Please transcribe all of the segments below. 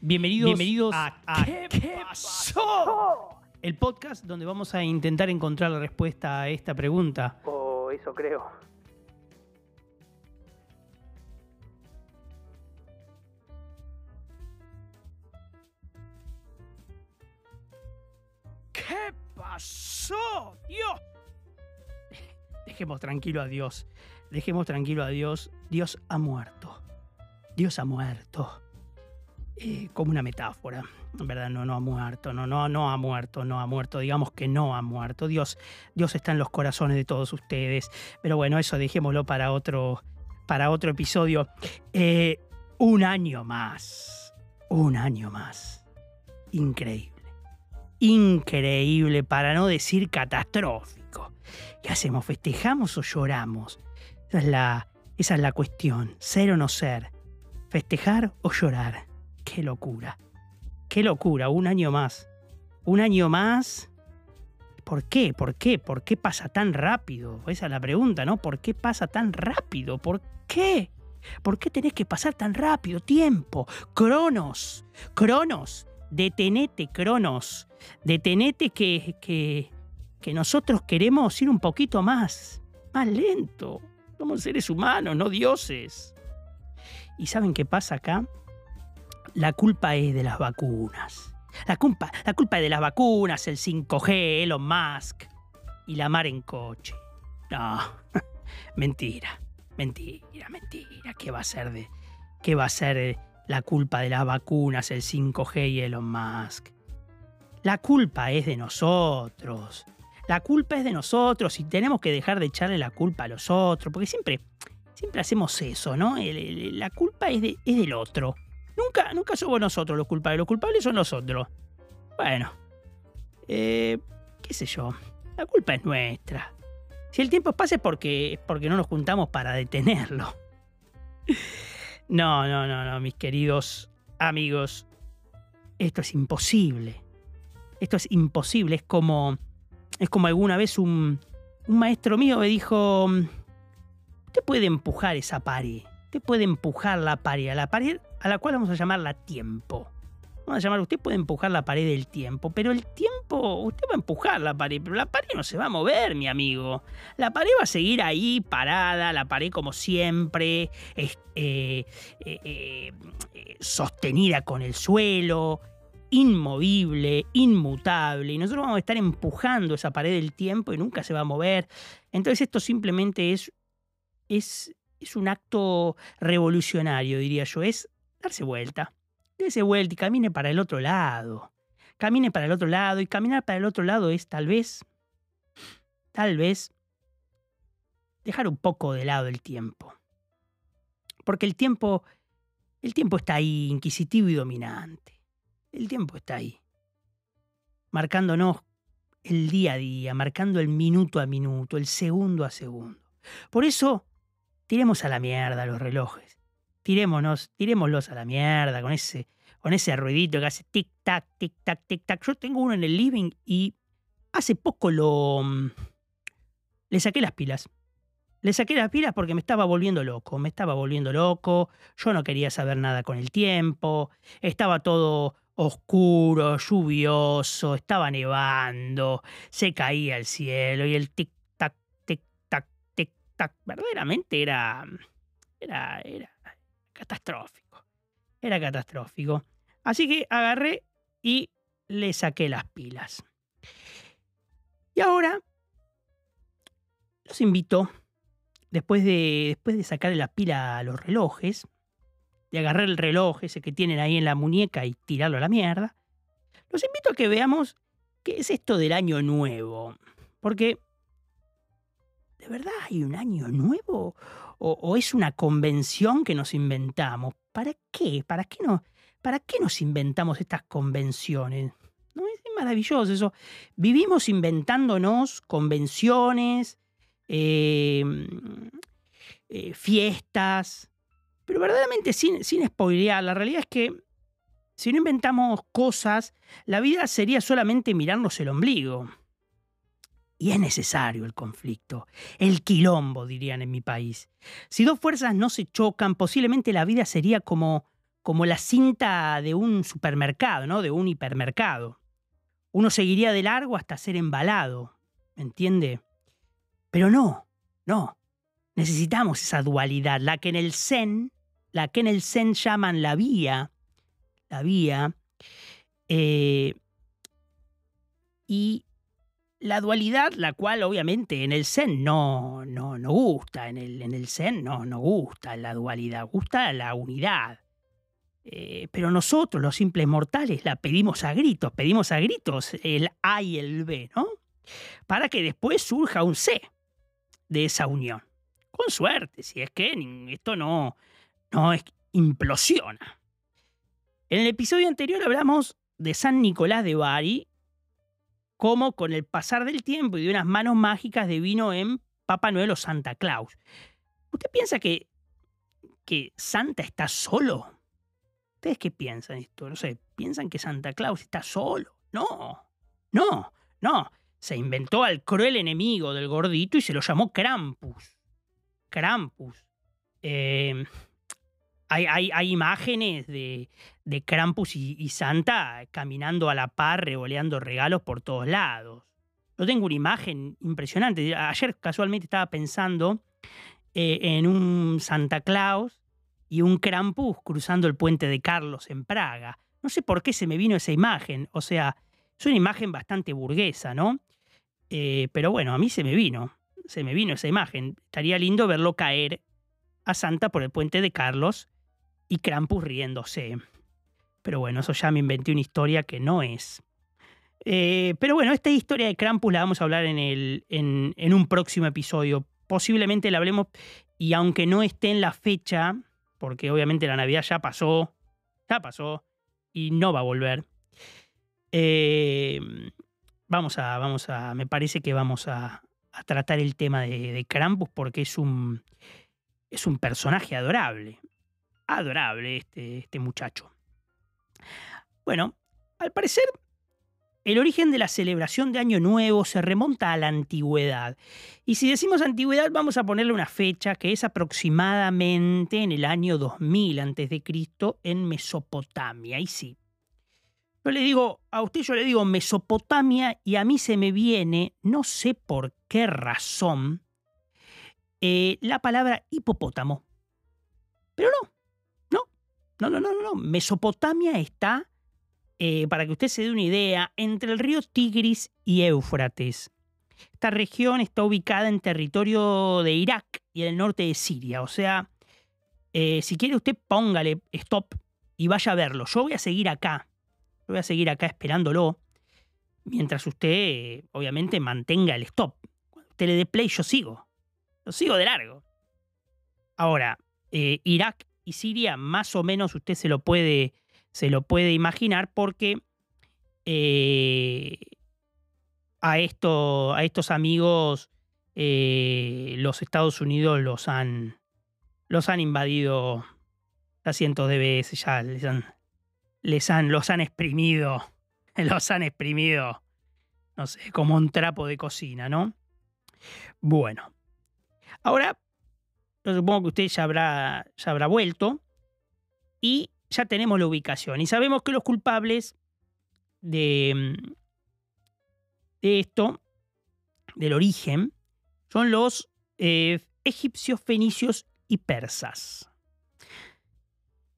Bienvenidos, Bienvenidos a, ¿Qué, pasó? El podcast donde vamos a intentar encontrar la respuesta a esta pregunta. Oh, eso creo. ¿Qué pasó? Dios. Dejemos tranquilo a Dios. Dejemos tranquilo a Dios. Dios ha muerto. Dios ha muerto. Eh, como una metáfora. Verdad, no, no ha muerto, no, no, no ha muerto, no ha muerto, digamos que no ha muerto. Dios, Dios está en los corazones de todos ustedes. Pero bueno, eso dejémoslo para otro, para otro episodio. Eh, un año más. Un año más. Increíble. Increíble, para no decir catastrófico. ¿Qué hacemos? ¿Festejamos o lloramos? Esa es la, esa es la cuestión. Ser o no ser. Festejar o llorar. Qué locura. Qué locura, un año más. Un año más. ¿Por qué? ¿Por qué? ¿Por qué pasa tan rápido? Esa es la pregunta, ¿no? ¿Por qué pasa tan rápido? ¿Por qué? ¿Por qué tenés que pasar tan rápido? Tiempo. Cronos. Cronos. Detenete, Cronos. Detenete que, que, que nosotros queremos ir un poquito más. Más lento. Somos seres humanos, no dioses. ¿Y saben qué pasa acá? La culpa es de las vacunas. La culpa, la culpa es de las vacunas, el 5G, Elon Musk y la mar en coche. No, mentira, mentira, mentira. ¿Qué va a ser de, qué va a ser la culpa de las vacunas, el 5G y Elon Musk? La culpa es de nosotros. La culpa es de nosotros y tenemos que dejar de echarle la culpa a los otros, porque siempre, siempre hacemos eso, ¿no? La culpa es, de, es del otro. Nunca, nunca somos nosotros los culpables, los culpables son nosotros. Bueno, eh, qué sé yo, la culpa es nuestra. Si el tiempo pasa es porque, porque no nos juntamos para detenerlo. No, no, no, no, mis queridos amigos, esto es imposible. Esto es imposible, es como, es como alguna vez un, un maestro mío me dijo, usted puede empujar esa pared, usted puede empujar la pared, la pared a la cual vamos a llamarla tiempo. Vamos a llamar, usted puede empujar la pared del tiempo, pero el tiempo, usted va a empujar la pared, pero la pared no se va a mover, mi amigo. La pared va a seguir ahí parada, la pared como siempre, eh, eh, eh, sostenida con el suelo, inmovible, inmutable, y nosotros vamos a estar empujando esa pared del tiempo y nunca se va a mover. Entonces esto simplemente es, es, es un acto revolucionario, diría yo, es darse vuelta. Dese vuelta y camine para el otro lado. Camine para el otro lado y caminar para el otro lado es tal vez, tal vez, dejar un poco de lado el tiempo. Porque el tiempo, el tiempo está ahí, inquisitivo y dominante. El tiempo está ahí, marcándonos el día a día, marcando el minuto a minuto, el segundo a segundo. Por eso, tiremos a la mierda los relojes tirémonos, tirémoslos a la mierda con ese, con ese ruidito que hace tic-tac, tic-tac, tic-tac. Yo tengo uno en el living y hace poco lo... Mm, le saqué las pilas. Le saqué las pilas porque me estaba volviendo loco, me estaba volviendo loco, yo no quería saber nada con el tiempo, estaba todo oscuro, lluvioso, estaba nevando, se caía el cielo y el tic-tac, verdaderamente era... Era, era, catastrófico. Era catastrófico. Así que agarré y le saqué las pilas. Y ahora los invito, después de, después de sacarle la pila a los relojes, de agarrar el reloj ese que tienen ahí en la muñeca y tirarlo a la mierda, los invito a que veamos qué es esto del año nuevo. Porque, ¿de verdad hay un año nuevo? o, es una convención que nos inventamos. ¿Para qué? ¿Para qué, no, ¿Para qué nos inventamos estas convenciones? ¿No? Es maravilloso eso. Vivimos inventándonos convenciones, em, eh, fiestas, pero verdaderamente sin, sin spoilear, la realidad es que si no inventamos cosas, la vida sería solamente mirarnos el ombligo. Y es necesario el conflicto, el quilombo, dirían en mi país. Si dos fuerzas no se chocan, posiblemente la vida sería como, como la cinta de un supermercado, ¿no? De un hipermercado. Uno seguiría de largo hasta ser embalado, ¿me entiende? Pero no, no. Necesitamos esa dualidad, la que en el Zen, la que en el Zen llaman la vía, la vía, eh, y la dualidad, la cual obviamente en el Zen no, no, no gusta, en el, en el Zen no, no gusta la dualidad, gusta la unidad. Eh, pero nosotros, los simples mortales, la pedimos a gritos, pedimos a gritos el A y el B, ¿no? Para que después surja un C de esa unión. Con suerte, si es que esto no, no implosiona. En el episodio anterior hablamos de San Nicolás de Bari como con el pasar del tiempo y de unas manos mágicas de vino en Papá Noel o Santa Claus. ¿Usted piensa que, que Santa está solo? ¿Ustedes qué piensan esto? No sé, ¿piensan que Santa Claus está solo? No, no, no. Se inventó al cruel enemigo del gordito y se lo llamó Krampus. Krampus. Eh, hay, imágenes de, de Krampus y, Santa caminando a la par, revoleando regalos por todos lados. Yo tengo una imagen impresionante. Ayer casualmente estaba pensando eh, en un Santa Claus y un Krampus cruzando el puente de Carlos en Praga. No sé por qué se me vino esa imagen. O sea, es una imagen bastante burguesa, ¿no? Eh, pero bueno, a mí se me vino. Se me vino esa imagen. Estaría lindo verlo caer a Santa por el puente de Carlos y Krampus riéndose. Pero bueno, eso ya me inventé una historia que no es. Eh, pero bueno, esta historia de Krampus la vamos a hablar en, el, en, en un próximo episodio. Posiblemente la hablemos y aunque no esté en la fecha, porque obviamente la Navidad ya pasó, ya pasó y no va a volver. Eh, vamos a, vamos a, me parece que vamos a, tratar el tema de, de, Krampus porque es un, es un personaje adorable adorable este, este muchacho. Bueno, al parecer, el origen de la celebración de Año Nuevo se remonta a la antigüedad. Y si decimos antigüedad, vamos a ponerle una fecha que es aproximadamente en el año 2000 a.C. en Mesopotamia. Y sí. Yo le digo, a usted yo le digo Mesopotamia y a mí se me viene, no sé por qué razón, eh, la palabra hipopótamo. Pero no, no, no, no, no. Mesopotamia está, eh, para que usted se dé una idea, entre el río Tigris y Éufrates. Esta región está ubicada en territorio de Irak y en el norte de Siria. O sea, eh, si quiere usted póngale stop y vaya a verlo. Yo voy a seguir acá. Yo voy a seguir acá esperándolo. Mientras usted, obviamente, mantenga el stop. Cuando usted le dé play, yo sigo. Yo sigo de largo. Ahora, eh, Irak y Siria más o menos usted se lo puede, se lo puede imaginar porque eh, a, esto, a estos amigos eh, los Estados Unidos los han, los han invadido ya cientos de veces, ya les han, les han, los han exprimido, los han exprimido, no sé, como un trapo de cocina, ¿no? Bueno, ahora supongo que usted ya habrá, habrá vuelto. Y ya tenemos la ubicación. Y sabemos que los culpables de, mm, de esto, del origen, son los eh, egipcios, fenicios y persas.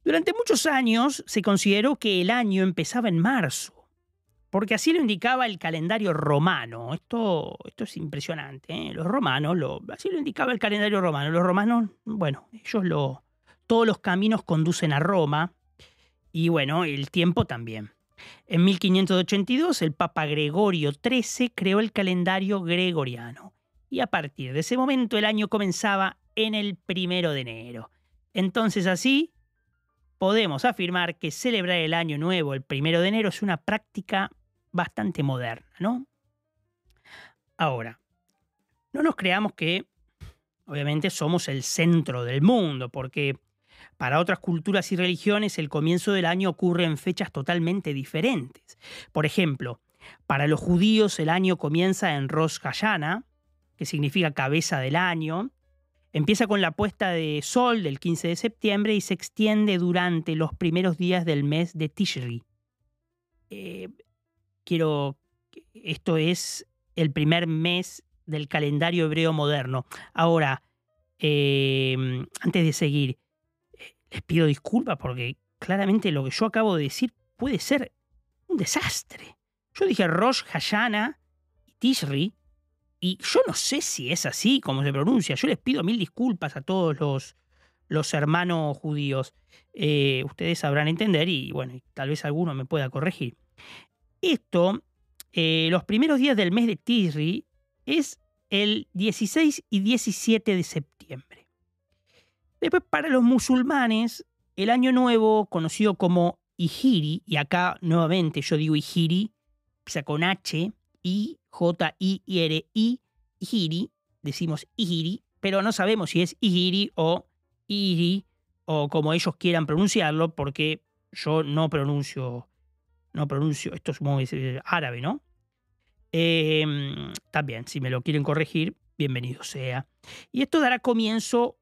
Durante muchos años se consideró que el año empezaba en marzo porque así lo indicaba el calendario romano. Esto, esto es impresionante. ¿eh? Los romanos, lo, así lo indicaba el calendario romano. Los romanos, bueno, ellos lo, todos los caminos conducen a Roma y bueno, el tiempo también. En 1582 el Papa Gregorio XIII creó el calendario gregoriano y a partir de ese momento el año comenzaba en el primero de enero. Entonces así podemos afirmar que celebrar el año nuevo el primero de enero es una práctica bastante moderna, ¿no? Ahora, no nos creamos que obviamente somos el centro del mundo, porque para otras culturas y religiones el comienzo del año ocurre en fechas totalmente diferentes. Por ejemplo, para los judíos el año comienza en Rosh Hashanah, que significa cabeza del año, Empieza con la puesta de sol del 15 de septiembre y se extiende durante los primeros días del mes de Tishri. Eh, quiero. Esto es el primer mes del calendario hebreo moderno. Ahora, eh, antes de seguir, eh, les pido disculpas porque claramente lo que yo acabo de decir puede ser un desastre. Yo dije Rosh Hashanah y Tishri, y yo no sé si es así como se pronuncia. Yo les pido mil disculpas a todos los, los hermanos judíos. Eh, ustedes sabrán entender y bueno, tal vez alguno me pueda corregir. Esto, eh, los primeros días del mes de Tishri, es el 16 y 17 de septiembre. Después, para los musulmanes, el año nuevo, conocido como Ihiri, y acá nuevamente yo digo Ihiri, empieza con H, I, J, I, R, I, Ihiri, decimos Ihiri, pero no sabemos si es Ihiri o Iri, o como ellos quieran pronunciarlo, porque yo no pronuncio, no pronuncio, esto supongo que es árabe, ¿no? Em, también, si me lo quieren corregir, bienvenido sea. Y esto dará comienzo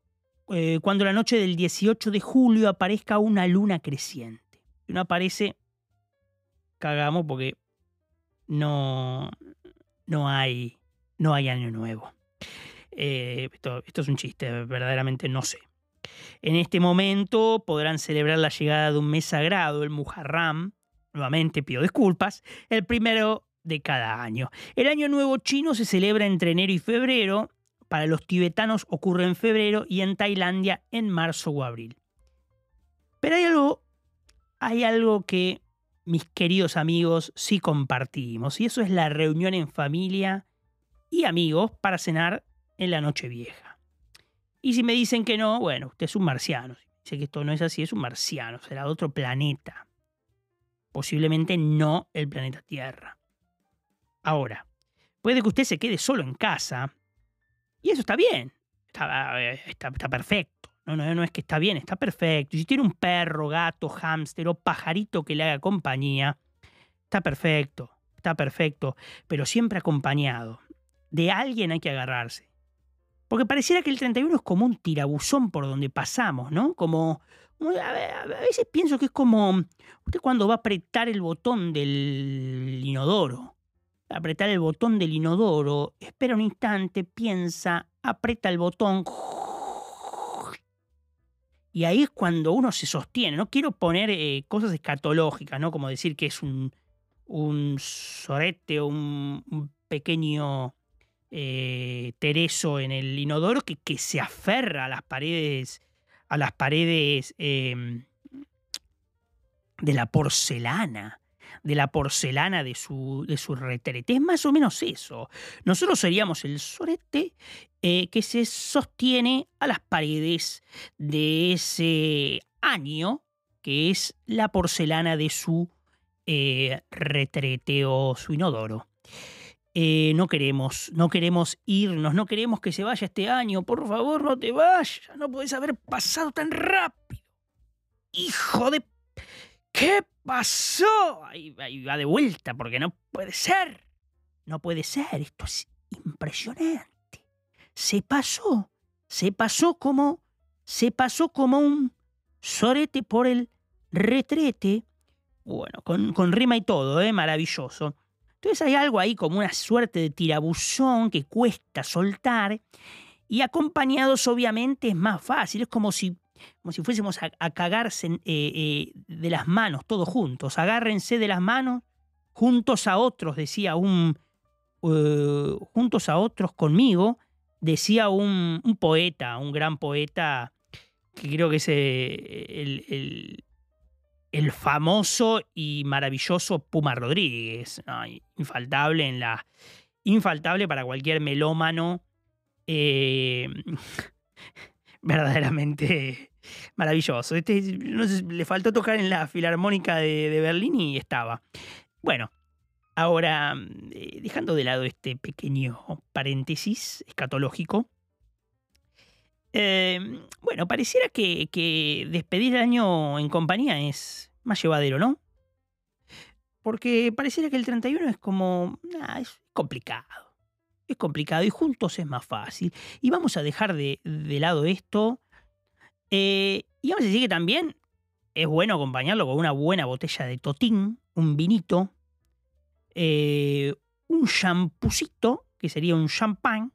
eh, cuando la noche del 18 de julio aparezca una luna creciente. Si no aparece, cagamos porque no, no, hay, no hay año nuevo. Eh, esto, esto es un chiste, verdaderamente no sé. En este momento podrán celebrar la llegada de un mes sagrado, el Muharram. Nuevamente pido disculpas. El primero de cada año. El año nuevo chino se celebra entre enero y febrero. Para los tibetanos ocurre en febrero y en Tailandia en marzo o abril. Pero hay algo hay algo que mis queridos amigos sí compartimos, y eso es la reunión en familia y amigos para cenar en la noche vieja. Y si me dicen que no, bueno, usted es un marciano. Dice que esto no es así, es un marciano, será de otro planeta. Posiblemente no el planeta Tierra. Ahora, puede que usted se quede solo en casa, y eso está bien, está, eh, está, perfecto. No, no, no es que está bien, está perfecto. Si tiene un perro, gato, hámster o pajarito que le haga compañía, está perfecto, está perfecto, pero siempre acompañado. De alguien hay que agarrarse. Porque pareciera que el 31 es como un tirabuzón por donde pasamos, ¿no? Como, a veces pienso que es como usted cuando va a apretar el botón del inodoro. Apretar el botón del inodoro, espera un instante, piensa, aprieta el botón, y ahí es cuando uno se sostiene. No quiero poner eh, cosas escatológicas, ¿no? Como decir que es un, un sorete o un, pequeño eh, tereso en el inodoro que, que, se aferra a las paredes, a las paredes em, de la porcelana de la porcelana de su, de su retrete. Es más o menos eso. Nosotros seríamos el sorete eh, que se sostiene a las paredes de ese año, que es la porcelana de su eh, retrete o su inodoro. Eh, no queremos, no queremos irnos, no queremos que se vaya este año. Por favor, no te vayas. No puedes haber pasado tan rápido. Hijo de ¿Qué pasó? Ahí, va de vuelta, porque no puede ser. No puede ser. Esto es impresionante. Se pasó. Se pasó como. Se pasó como un sorete por el retrete. Bueno, con, con rima y todo, ¿eh? Maravilloso. Entonces hay algo ahí como una suerte de tirabuzón que cuesta soltar. Y acompañados, obviamente, es más fácil. Es como si como si fuésemos a, cagarse eh, eh, de las manos, todos juntos. Agárrense de las manos, juntos a otros, decía un. Eh, juntos a otros conmigo, decía un, poeta, un gran poeta, que creo que es el, famoso y maravilloso Puma Rodríguez. infaltable en la. Infaltable para cualquier melómano. verdaderamente maravilloso. Este, le faltó tocar en la Filarmónica de, Berlín y estaba. Bueno, ahora, eh, dejando de lado este pequeño paréntesis escatológico, em, bueno, pareciera que, despedir el año en compañía es más llevadero, ¿no? Porque pareciera que el 31 es como... es complicado. es complicado y juntos es más fácil. Y vamos a dejar de, lado esto. Eh, y vamos a decir que también es bueno acompañarlo con una buena botella de totín, un vinito, eh, un champucito, que sería un champán,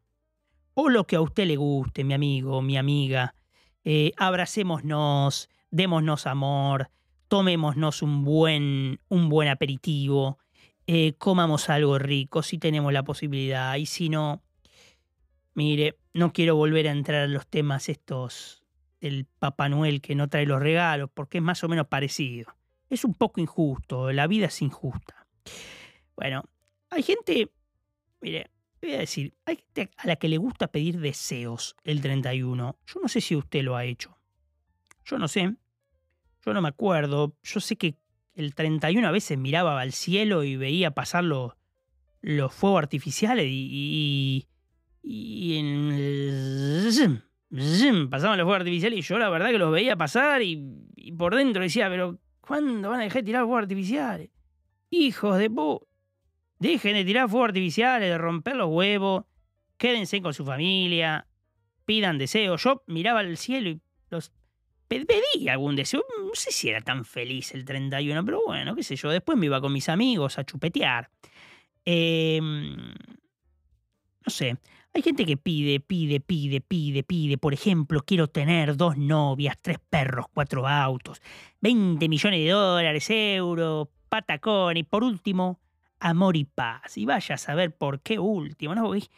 o lo que a usted le guste, mi amigo, mi amiga. Eh, abracémonos, démonos amor, tomémonos un buen, un buen aperitivo, eh, comamos algo rico si tenemos la posibilidad y si no, mire, no quiero volver a entrar a los temas estos del Papá Noel que no trae los regalos porque es más o menos parecido. Es un poco injusto, la vida es injusta. Bueno, hay gente, mire, voy a decir, hay gente a la que le gusta pedir deseos el 31. Yo no sé si usted lo ha hecho. Yo no sé. Yo no me acuerdo. Yo sé que el 31 a veces miraba al cielo y veía pasar los, los fuegos artificiales y, y, en pasaban los fuegos artificiales y yo la verdad que los veía pasar y, por dentro decía, pero ¿cuándo van a dejar de tirar fuegos artificiales? Hijos de pu... Dejen de tirar fuegos artificiales, de romper los huevos, quédense con su familia, pidan deseos. Yo miraba al cielo y los pedí algún deseo. No sé si era tan feliz el 31, pero bueno, qué sé yo. Después me iba con mis amigos a chupetear. Em, no sé. Hay gente que pide, pide, pide, pide, pide. Por ejemplo, quiero tener dos novias, tres perros, cuatro autos, 20 millones de dólares, euros, patacón y por último, amor y paz. Y vaya a saber por qué último, ¿no? es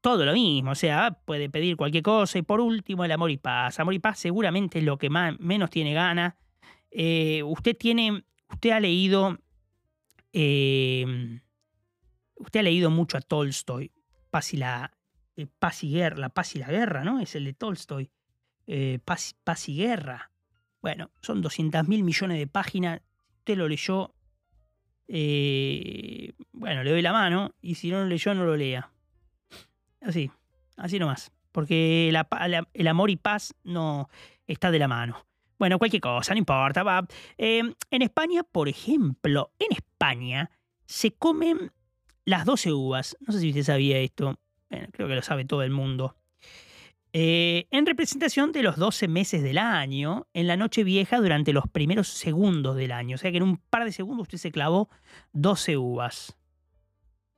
todo lo mismo, o sea, puede pedir cualquier cosa. Y por último, el amor y paz. Amor y paz seguramente es lo que más, menos tiene gana. Eh, usted tiene, usted ha leído, em, usted ha leído mucho a Tolstoy. Paz y la, eh, paz y guerra, la paz y la guerra, ¿no? Es el de Tolstoy. Eh, paz, paz y guerra. Bueno, son 200 mil millones de páginas. Usted lo leyó eh, bueno, le doy la mano y si no lo leyó, no lo lea. Así, así nomás. Porque el amor y paz no está de la mano. Bueno, cualquier cosa, no importa. Va. Em, en España, por ejemplo, en España se comen las 12 uvas. No sé si usted sabía esto. Bueno, creo que lo sabe todo el mundo. Eh, en representación de los 12 meses del año, en la noche vieja durante los primeros segundos del año. O sea que en un par de segundos usted se clavó 12 uvas.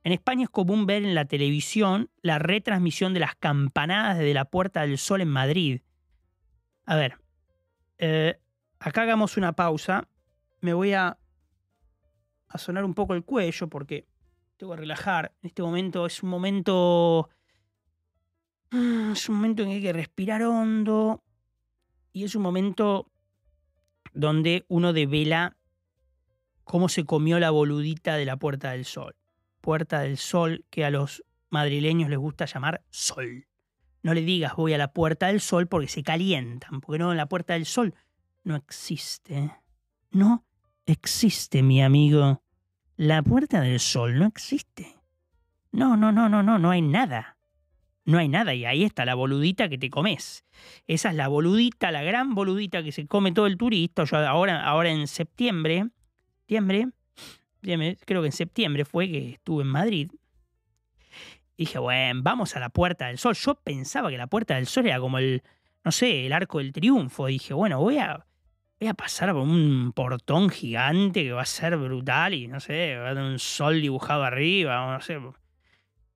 En España es común ver en la televisión la retransmisión de las campanadas desde la Puerta del Sol en Madrid. A ver, eh, acá hagamos una pausa. Me voy a, a sonar un poco el cuello porque tengo que relajar. En este momento es un momento es un momento en que hay que respirar hondo y es un momento donde uno devela cómo se comió la boludita de la Puerta del Sol. Puerta del Sol que a los madrileños les gusta llamar Sol. No le digas voy a la Puerta del Sol porque se calientan, porque no, la Puerta del Sol no existe. No existe, mi amigo. La Puerta del Sol no existe. No, no, no, no, no, no hay nada no hay nada y ahí está la boludita que te comes. Esa es la boludita, la gran boludita que se come todo el turista. Yo ahora, ahora en septiembre, septiembre, creo que en septiembre fue que estuve en Madrid. dije, bueno, vamos a la Puerta del Sol. Yo pensaba que la Puerta del Sol era como el, no sé, el arco del triunfo. dije, bueno, voy a, voy a pasar por un portón gigante que va a ser brutal y no sé, va a tener un sol dibujado arriba, no sé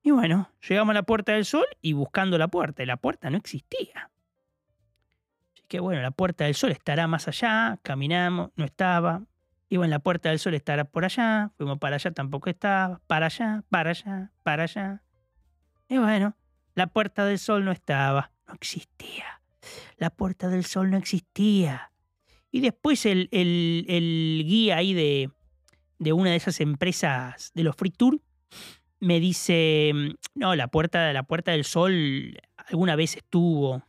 y bueno, llegamos a la Puerta del Sol y buscando la puerta, y la puerta no existía. Así que bueno, la Puerta del Sol estará más allá, caminamos, no estaba. Y bueno, la Puerta del Sol estará por allá, fuimos para allá, tampoco estaba, para allá, para allá, para allá. Y bueno, la Puerta del Sol no estaba, no existía. La Puerta del Sol no existía. Y después el, el, guía ahí de, de una de esas empresas de los Free Tour me dice, mm, no, la puerta, la puerta del sol alguna vez estuvo,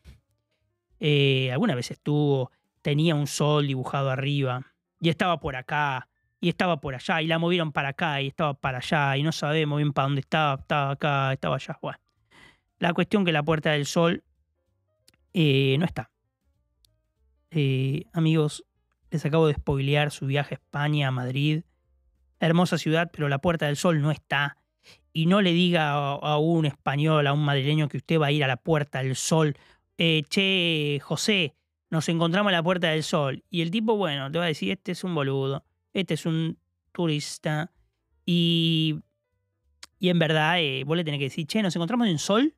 eh, alguna vez estuvo, tenía un sol dibujado arriba, y estaba por acá, y estaba por allá, y la movieron para acá, y estaba para allá, y no sabemos bien para dónde estaba, estaba acá, estaba allá. Bueno, la cuestión que la puerta del sol eh, no está. Eh, amigos, les acabo de spoilear su viaje a España, a Madrid. Hermosa ciudad, pero la Puerta del Sol no está. Y no le diga a, un español, a un madrileño que usted va a ir a la Puerta del Sol, eh, che, José, nos encontramos a la Puerta del Sol. Y el tipo, bueno, te va a decir, este es un boludo, este es un turista. Y, y en verdad, eh, vos le tenés que decir, che, nos encontramos en Sol.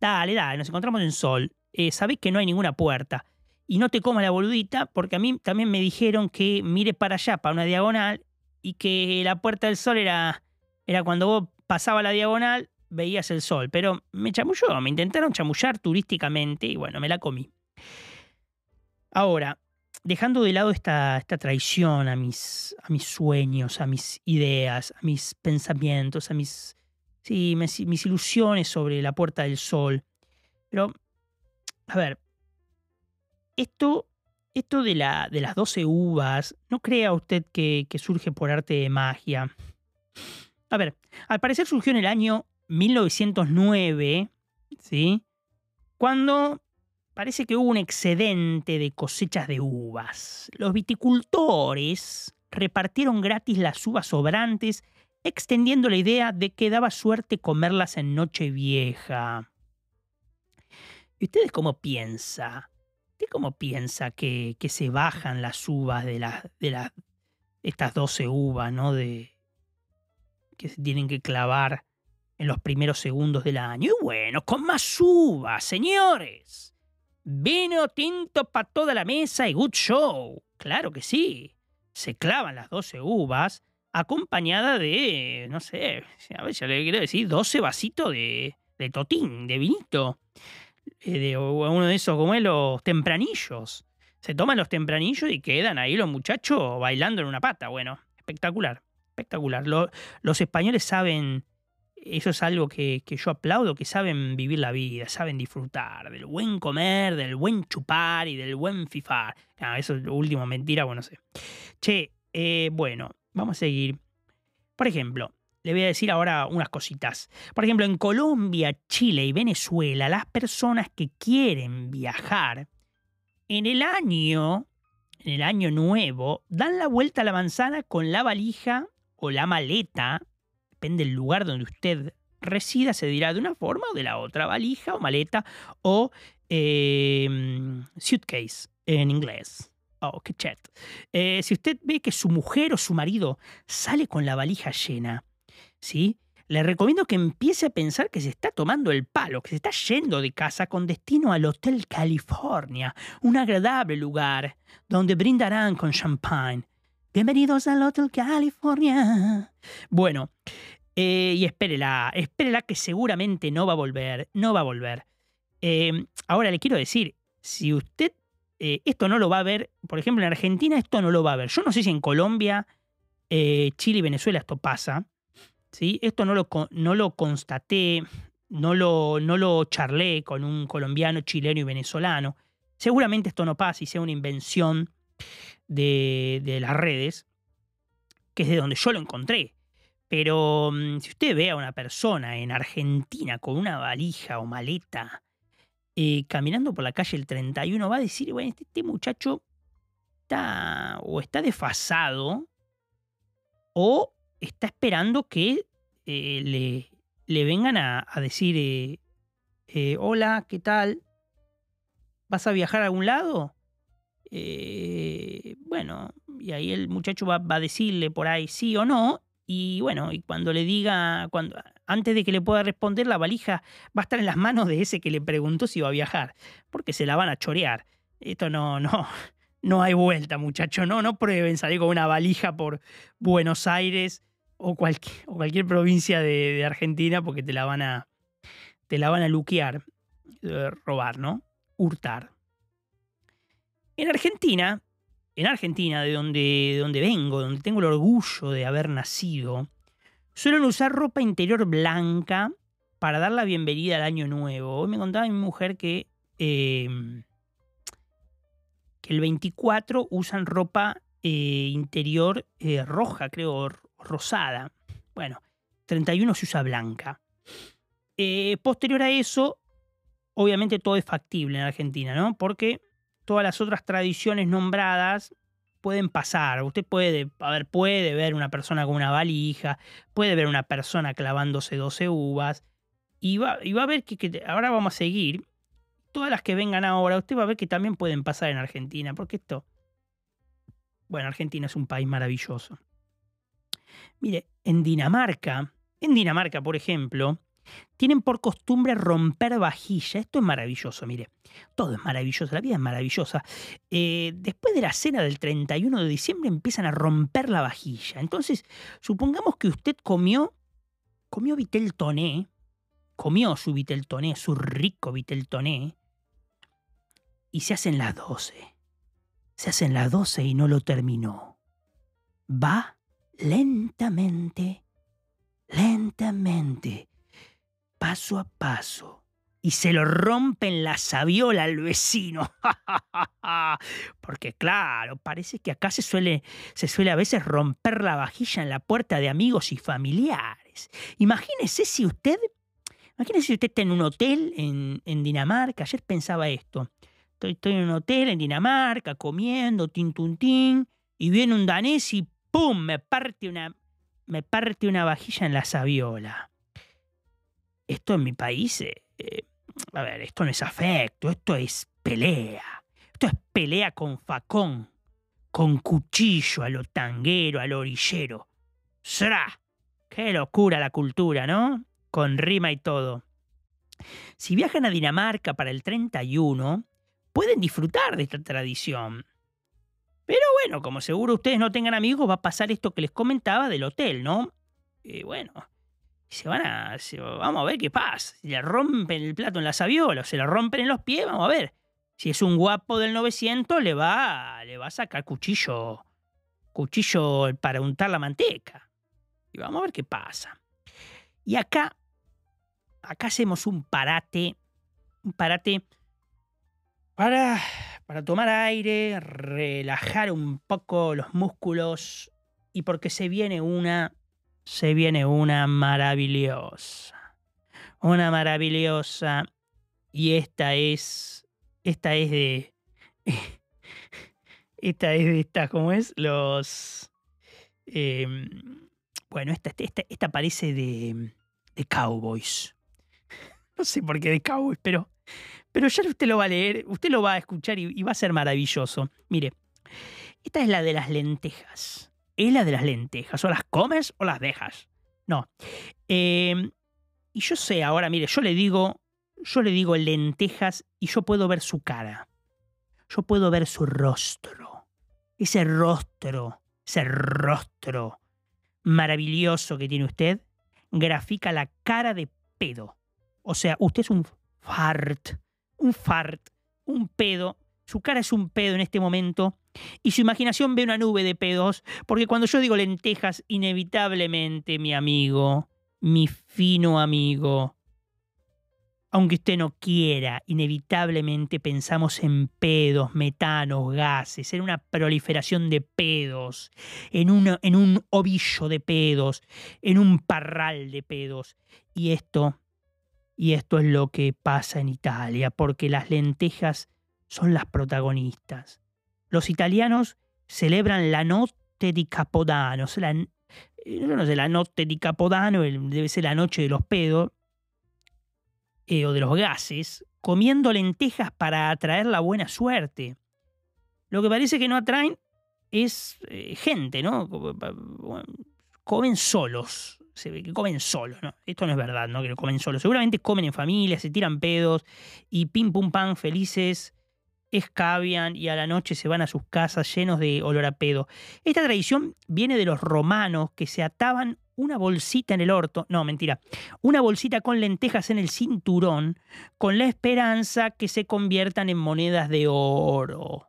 Dale, dale, nos encontramos en Sol. Eh, sabés que no hay ninguna puerta. Y no te comas la boludita, porque a mí también me dijeron que mire para allá, para una diagonal, y que la Puerta del Sol era, era cuando vos pasaba la diagonal, veías el sol. Pero me chamulló, me intentaron chamullar turísticamente y bueno, me la comí. Ahora, dejando de lado esta, esta traición a mis, a mis sueños, a mis ideas, a mis pensamientos, a mis, sí, mis, ilusiones sobre la Puerta del Sol. Pero, a ver, esto, esto de, la, de las 12 uvas, ¿no crea usted que, que surge por arte de magia? A ver, al parecer surgió en el año 1909, ¿sí? Cuando parece que hubo un excedente de cosechas de uvas. Los viticultores repartieron gratis las uvas sobrantes, extendiendo la idea de que daba suerte comerlas en Nochevieja. ¿Y ustedes cómo piensa? ¿Usted cómo piensa que, que se bajan las uvas de, las de las estas 12 uvas, ¿no? De, que se tienen que clavar en los primeros segundos del año. Y bueno, con más uvas, señores. Vino tinto para toda la mesa y good show. Claro que sí. Se clavan las 12 uvas acompañada de, no sé, a ver, ya le quiero decir, 12 vasitos de, de totín, de vinito. Eh, de uno de esos, como es, los tempranillos. Se toman los tempranillos y quedan ahí los muchachos bailando en una pata. Bueno, espectacular, espectacular. los españoles saben eso es algo que, yo aplaudo, que saben vivir la vida, saben disfrutar del buen comer, del buen chupar y del buen fifar. eso es lo último, mentira, bueno, no sé. Che, eh, bueno, vamos a seguir. Por ejemplo, le voy a decir ahora unas cositas. Por ejemplo, en Colombia, Chile y Venezuela, las personas que quieren viajar en el año, en el año nuevo, dan la vuelta a la manzana con la valija o la maleta depende del lugar donde usted resida, se dirá de una forma o de la otra, valija o maleta o em, suitcase en inglés. Oh, qué chat. Si usted ve que su mujer o su marido sale con la valija llena, ¿sí? Le recomiendo que empiece a pensar que se está tomando el palo, que se está yendo de casa con destino al Hotel California, un agradable lugar donde brindarán con champagne Bienvenidos al Hotel California. Bueno, eh, y espérela, espérela que seguramente no va a volver, no va a volver. Eh, ahora le quiero decir, si usted eh, esto no lo va a ver, por ejemplo en Argentina esto no lo va a ver. Yo no sé si en Colombia, Chile y Venezuela esto pasa. ¿sí? Esto no lo, no lo constaté, no lo, no lo charlé con un colombiano, chileno y venezolano. Seguramente esto no pasa y sea una invención de, las redes, que es de donde yo lo encontré. Pero mm, si usted ve a una persona en Argentina con una valija o maleta eh, caminando por la calle el 31, va a decir, bueno, este, este, muchacho está o está desfasado o está esperando que eh, le, le, vengan a, decir, eh, hola, ¿qué tal? ¿Vas a viajar a algún lado? Eh, bueno, y ahí el muchacho va, a decirle por ahí sí o no, y bueno, y cuando le diga, cuando, antes de que le pueda responder, la valija va a estar en las manos de ese que le preguntó si iba a viajar, porque se la van a chorear. Esto no, no, no hay vuelta, muchacho, no, no prueben salir con una valija por Buenos Aires o cualquier, provincia de, de, Argentina, porque te la van a, te la van a luquear, eh, robar, ¿no? Hurtar. En Argentina, en Argentina, de donde, de donde vengo, donde tengo el orgullo de haber nacido, suelen usar ropa interior blanca para dar la bienvenida al año nuevo. Hoy me contaba mi mujer que, em, que el 24 usan ropa eh, interior eh, roja, creo, rosada. Bueno, 31 se usa blanca. Eh, posterior a eso, obviamente todo es factible en Argentina, ¿no? Porque todas las otras tradiciones nombradas pueden pasar. Usted puede, a ver, puede ver una persona con una valija, puede ver una persona clavándose 12 uvas, y va, y va a ver que, ahora vamos a seguir. Todas las que vengan ahora, usted va a ver que también pueden pasar en Argentina, porque esto, bueno, Argentina es un país maravilloso. Mire, en Dinamarca, en Dinamarca, por ejemplo, tienen por costumbre romper vajilla. Esto es maravilloso, mire. Todo es maravilloso, la vida es maravillosa. Eh, después de la cena del 31 de diciembre empiezan a romper la vajilla. Entonces, supongamos que usted comió, comió vitel toné, comió su vitel toné, su rico vitel toné, y se hacen las 12. Se hacen las 12 y no lo terminó. Va lentamente, lentamente paso a paso y se lo rompen la sabiola al vecino. Porque claro, parece que acá se suele, se suele a veces romper la vajilla en la puerta de amigos y familiares. Imagínese si usted, imagínese si usted está en un hotel en, en Dinamarca. Ayer pensaba esto. Estoy, en un hotel en Dinamarca comiendo, tin, tun, tin, y viene un danés y ¡pum! me parte una, me parte una vajilla en la sabiola esto en mi país, eh, eh, a ver, esto no es afecto, esto es pelea. Esto es pelea con facón, con cuchillo a lo tanguero, a lo orillero. ¡Sra! ¡Qué locura la cultura, ¿no? Con rima y todo. Si viajan a Dinamarca para el 31, pueden disfrutar de esta tradición. Pero bueno, como seguro ustedes no tengan amigos, va a pasar esto que les comentaba del hotel, ¿no? Y bueno, se van a. vamos a ver qué pasa. Le rompen el plato en la sabiola o se le rompen en los pies, vamos a ver. Si es un guapo del 900, le va, le va a sacar cuchillo. Cuchillo para untar la manteca. Y vamos a ver qué pasa. Y acá. Acá hacemos un parate. Un parate. Para, para tomar aire, relajar un poco los músculos. Y porque se viene una se viene una maravillosa. Una maravillosa. Y esta es. Esta es de. Esta es de esta, ¿cómo es? Los. Em, bueno, esta, esta, esta, parece de, de Cowboys. No sé por qué de Cowboys, pero, pero ya usted lo va a leer, usted lo va a escuchar y va a ser maravilloso. Mire, esta es la de las lentejas es la de las lentejas. O las comes o las dejas. No. Em, y yo sé ahora, mire, yo le digo, yo le digo lentejas y yo puedo ver su cara. Yo puedo ver su rostro. Ese rostro, ese rostro maravilloso que tiene usted, grafica la cara de pedo. O sea, usted es un fart, un fart, un pedo. Su cara es un pedo en este momento y su imaginación ve una nube de pedos, porque cuando yo digo lentejas, inevitablemente, mi amigo, mi fino amigo, aunque usted no quiera, inevitablemente pensamos en pedos, metanos, gases, en una proliferación de pedos, en, en un ovillo de pedos, en un parral de pedos. Y esto, y esto es lo que pasa en Italia, porque las lentejas son las protagonistas. Los italianos celebran la Notte di Capodano. La, no sé, la Notte di Capodano debe ser la noche de los pedos eh, o de los gases, comiendo lentejas para atraer la buena suerte. Lo que parece que no atraen es eh, gente, ¿no? Comen solos. Se ve que comen solos, ¿no? Esto no es verdad, ¿no? Que comen solos. Seguramente comen en familia, se tiran pedos y pim pum pam felices escabian y a la noche se van a sus casas llenos de olor a pedo. Esta tradición viene de los romanos que se ataban una bolsita en el orto, no, mentira, una bolsita con lentejas en el cinturón con la esperanza que se conviertan en monedas de oro.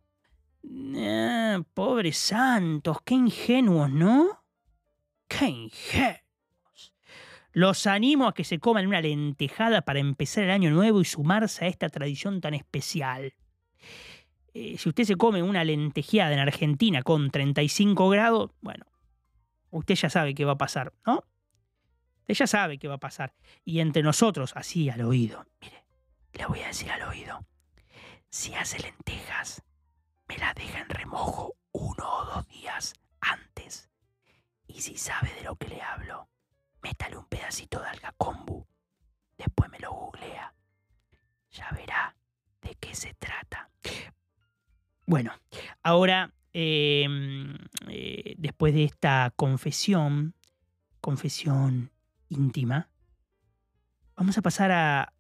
Ah, pobres santos, qué ingenuos, ¿no? Qué ingenuos. Los animo a que se coman una lentejada para empezar el año nuevo y sumarse a esta tradición tan especial. Eh, si usted se come una lentejeada en Argentina con 35 grados, bueno, usted ya sabe qué va a pasar, ¿no? Usted ya sabe qué va a pasar. Y entre nosotros, así al oído, mire, le voy a decir al oído, si hace lentejas, me la deja en remojo uno o dos días antes. Y si sabe de lo que le hablo, métale un pedacito de alga kombu. Después me lo googlea. Ya verá de qué se trata. Bueno, ahora, em, eh, después de esta confesión, confesión íntima, vamos a pasar a,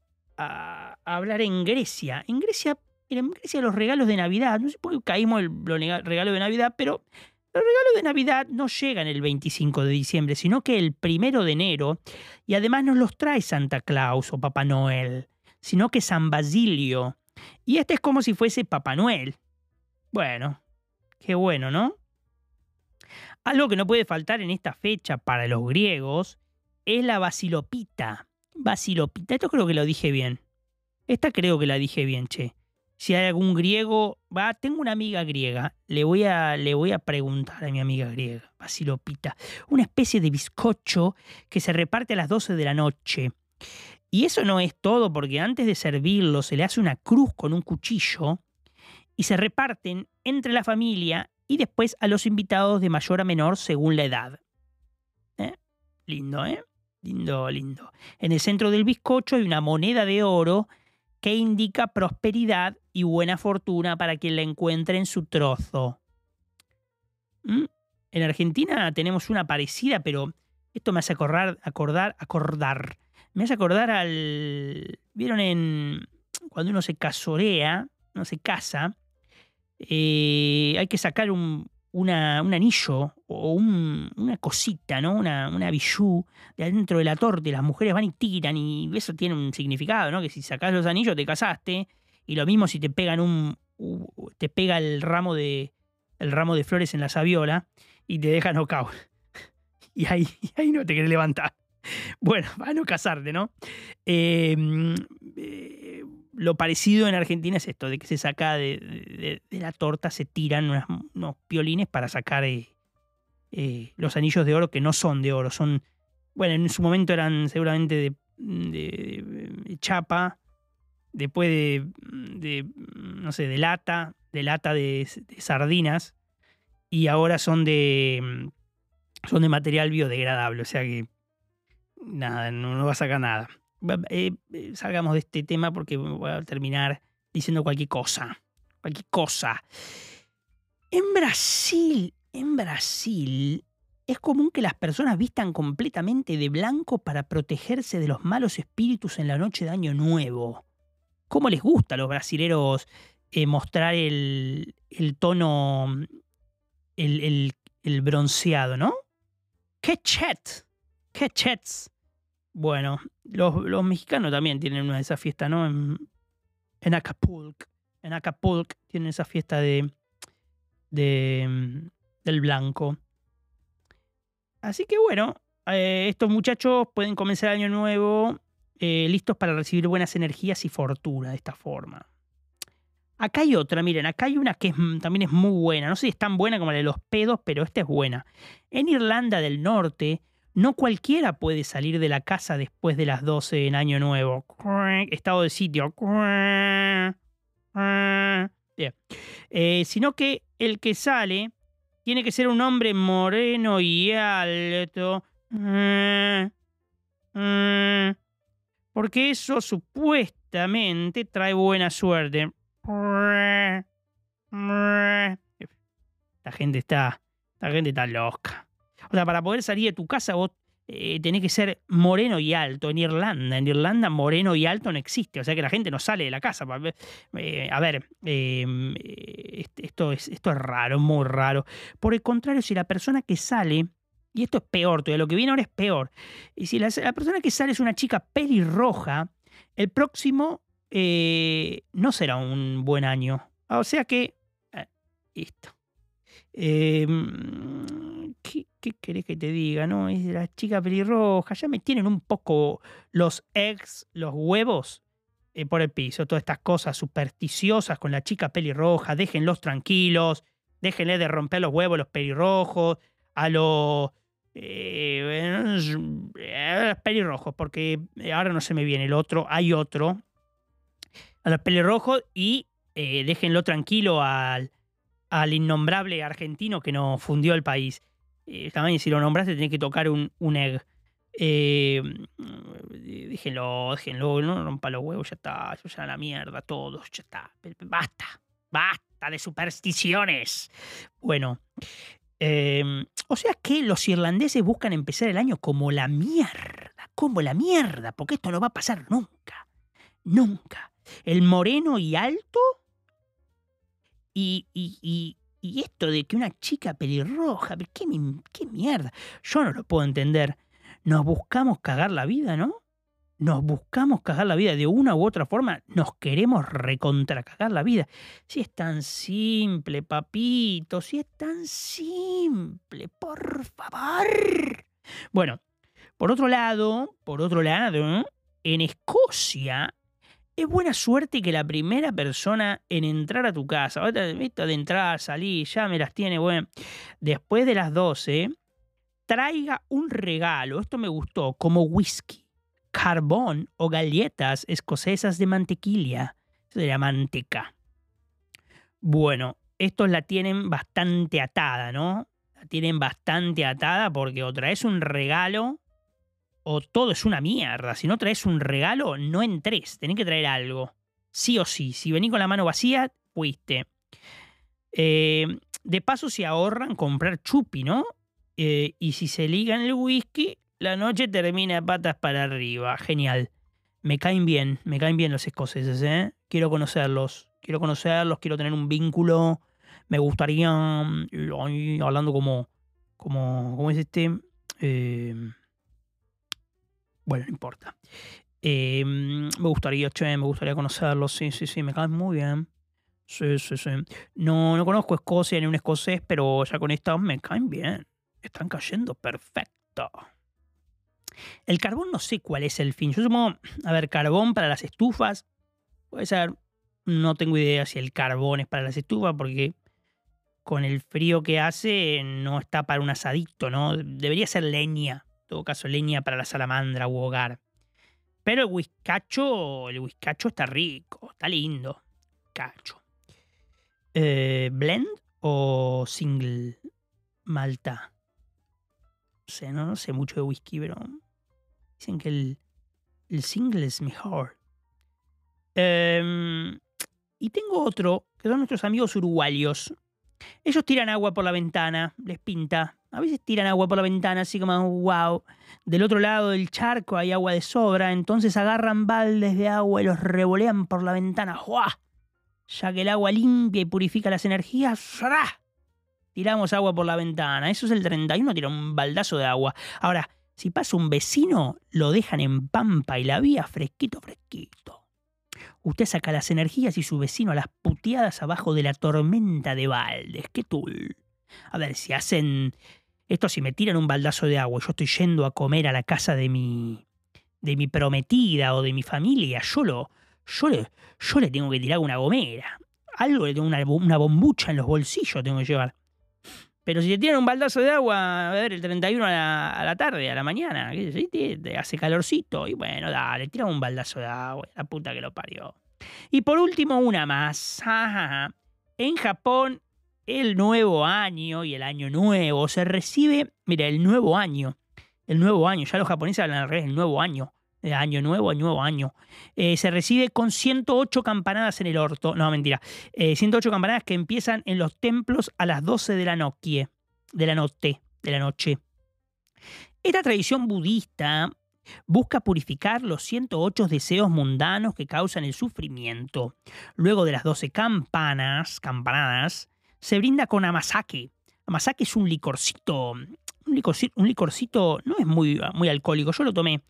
hablar en Grecia. En Grecia, en Grecia los regalos de Navidad, no sé por qué caímos el regalo de Navidad, pero los regalos de Navidad no llegan el 25 de diciembre, sino que el primero de enero, y además no los trae Santa Claus o Papá Noel, sino que San Basilio. Y este es como si fuese Papá Noel. Bueno, qué bueno, ¿no? Algo que no puede faltar en esta fecha para los griegos es la basilopita. Basilopita, esto creo que lo dije bien. Esta creo que la dije bien, che. Si hay algún griego, va, tengo una amiga griega, le voy a, le voy a preguntar a mi amiga griega, Basilopita, una especie de bizcocho que se reparte a las 12 de la noche. Y eso no es todo, porque antes de servirlo se le hace una cruz con un cuchillo y se reparten entre la familia y después a los invitados de mayor a menor según la edad. ¿Eh? Lindo, ¿eh? Lindo, lindo. En el centro del bizcocho hay una moneda de oro que indica prosperidad y buena fortuna para quien la encuentre en su trozo. ¿Mm? En Argentina tenemos una parecida, pero esto me hace acordar, acordar, acordar. Me hace acordar al. ¿Vieron en. cuando uno se casorea, no se casa? Eh, hay que sacar un, un anillo o una cosita, ¿no? Una, una bijú de adentro de la torta las mujeres van y tiran y eso tiene un significado, ¿no? Que si sacas los anillos te casaste y lo mismo si te pegan un... te pega el ramo de, el ramo de flores en la sabiola y te deja knockout. Y ahí, ahí no te querés levantar. Bueno, a no casarte, ¿no? Em, eh, lo parecido en Argentina es esto, de que se saca de, la torta, se tiran unos piolines para sacar eh, eh, los anillos de oro que no son de oro, son, bueno, en su momento eran seguramente de, chapa, después de, no sé, de lata, de lata de, sardinas, y ahora son de, son de material biodegradable, o sea que nada, no, no va a sacar nada. Eh, eh, salgamos de este tema porque voy a terminar diciendo cualquier cosa. Cualquier cosa. En Brasil, en Brasil, es común que las personas vistan completamente de blanco para protegerse de los malos espíritus en la noche de Año Nuevo. ¿Cómo les gusta a los brasileros eh, mostrar el, el tono, el, el, el, bronceado, no? ¡Qué chet! ¡Qué chets! Bueno, los, mexicanos también tienen una de esas fiestas, ¿no? En, Acapulco. En Acapulco tienen esa fiesta de, de del blanco. Así que bueno, eh, estos muchachos pueden comenzar el año nuevo eh, listos para recibir buenas energías y fortuna de esta forma. Acá hay otra, miren, acá hay una que también es muy buena. No sé si es tan buena como la de los pedos, pero esta es buena. En Irlanda del Norte no cualquiera puede salir de la casa después de las 12 en Año Nuevo. Estado de sitio. Eh, sino que el que sale tiene que ser un hombre moreno y alto. Porque eso supuestamente trae buena suerte. La gente está. La gente está loca. O sea, para poder salir de tu casa vos eh, tenés que ser moreno y alto. En Irlanda, en Irlanda moreno y alto no existe. O sea que la gente no sale de la casa. Eh, a ver, em, eh, esto, es, esto es raro, muy raro. Por el contrario, si la persona que sale, y esto es peor, todavía lo que viene ahora es peor. Y si la, persona que sale es una chica pelirroja, el próximo no será un buen año. O sea que, esto. Em, ¿qué, ¿qué, querés que te diga? No, es la chica pelirroja. Ya me tienen un poco los eggs, los huevos eh, por el piso. Todas estas cosas supersticiosas con la chica pelirroja. Déjenlos tranquilos. Déjenle de romper los huevos los pelirrojos. A los. Eh, pelirrojos, porque ahora no se me viene el otro. Hay otro. A los pelirrojos y eh, déjenlo tranquilo al al innombrable argentino que nos fundió el país. Eh, también si lo nombraste tenés que tocar un, un egg. Eh, déjenlo, déjenlo, no rompa los huevos, ya está, ya la mierda, todos, ya está. Basta, basta de supersticiones. Bueno, eh, o sea que los irlandeses buscan empezar el año como la mierda, como la mierda, porque esto no va a pasar nunca, nunca. El moreno y alto y, esto de que una chica pelirroja, ¿qué, ¿qué mierda? Yo no lo puedo entender. Nos buscamos cagar la vida, ¿no? Nos buscamos cagar la vida de una u otra forma, nos queremos recontracagar la vida. Si es tan simple, papito, si es tan simple, por favor. Bueno, por otro lado, por otro lado, en Escocia es buena suerte que la primera persona en entrar a tu casa, esto de entrar, salir, ya me las tiene, bueno, después de las 12, traiga un regalo, esto me gustó, como whisky, carbón o galletas escocesas de mantequilla, de la manteca. Bueno, estos la tienen bastante atada, ¿no? La tienen bastante atada porque o traes un regalo o todo es una mierda. Si no traes un regalo, no entres. Tenés que traer algo. Sí o sí. Si venís con la mano vacía, fuiste. Eh, de paso, se ahorran comprar chupi, ¿no? Eh, y si se ligan el whisky, la noche termina patas para arriba. Genial. Me caen bien, me caen bien los escoceses, ¿eh? Quiero conocerlos. Quiero conocerlos, quiero tener un vínculo. Me gustaría, mm, hablando como, como, ¿cómo es este? Eh, bueno, no importa. Eh, me gustaría, che, me gustaría conocerlos. Sí, sí, sí, me caen muy bien. Sí, sí, sí. No, no conozco Escocia ni un escocés, pero ya con esta me caen bien. Están cayendo perfecto. El carbón no sé cuál es el fin. Yo supongo, a ver, carbón para las estufas. Puede ser, no tengo idea si el carbón es para las estufas, porque con el frío que hace no está para un asadito, ¿no? Debería ser leña todo caso leña para la salamandra u hogar. Pero el whiskacho, el whiskacho está rico, está lindo. Cacho. Eh, ¿Blend o single malta? No sé, no, sé mucho de whisky, pero dicen que el, el single es mejor. Em, y tengo otro, que son nuestros amigos uruguayos. Ellos tiran agua por la ventana, les pinta, a veces tiran agua por la ventana, así como, wow. Del otro lado del charco hay agua de sobra, entonces agarran baldes de agua y los revolean por la ventana. ¡Juah! Ya que el agua limpia y purifica las energías, ¡zra! tiramos agua por la ventana. Eso es el 31, tira un baldazo de agua. Ahora, si pasa un vecino, lo dejan en pampa y la vía fresquito, fresquito. Usted saca las energías y su vecino a las puteadas abajo de la tormenta de baldes. ¡Qué tul! A ver, si hacen esto si me tiran un baldazo de agua yo estoy yendo a comer a la casa de mi, de mi prometida o de mi familia, yo, lo, yo, le, yo le tengo que tirar una gomera. Algo le tengo una, una bombucha en los bolsillos tengo que llevar. Pero si te tiran un baldazo de agua, a ver, el 31 a la, a la tarde, a la mañana, te, hace calorcito, y bueno, dale, tira un baldazo de agua, la puta que lo parió. Y por último, una más. En Japón el nuevo año y el año nuevo se recibe, mira, el nuevo año, el nuevo año, ya los japoneses hablan al revés, el nuevo año, el año nuevo, el nuevo año, eh, se recibe con 108 campanadas en el orto, no, mentira, 108 eh, campanadas que empiezan en los templos a las 12 de la noche, de la noche, de la noche. Esta tradición budista busca purificar los 108 deseos mundanos que causan el sufrimiento. Luego de las 12 campanas, campanadas, se brinda con amasake. Amasake es un licorcito, un licorcito, no es muy, muy alcohólico, yo lo tomé.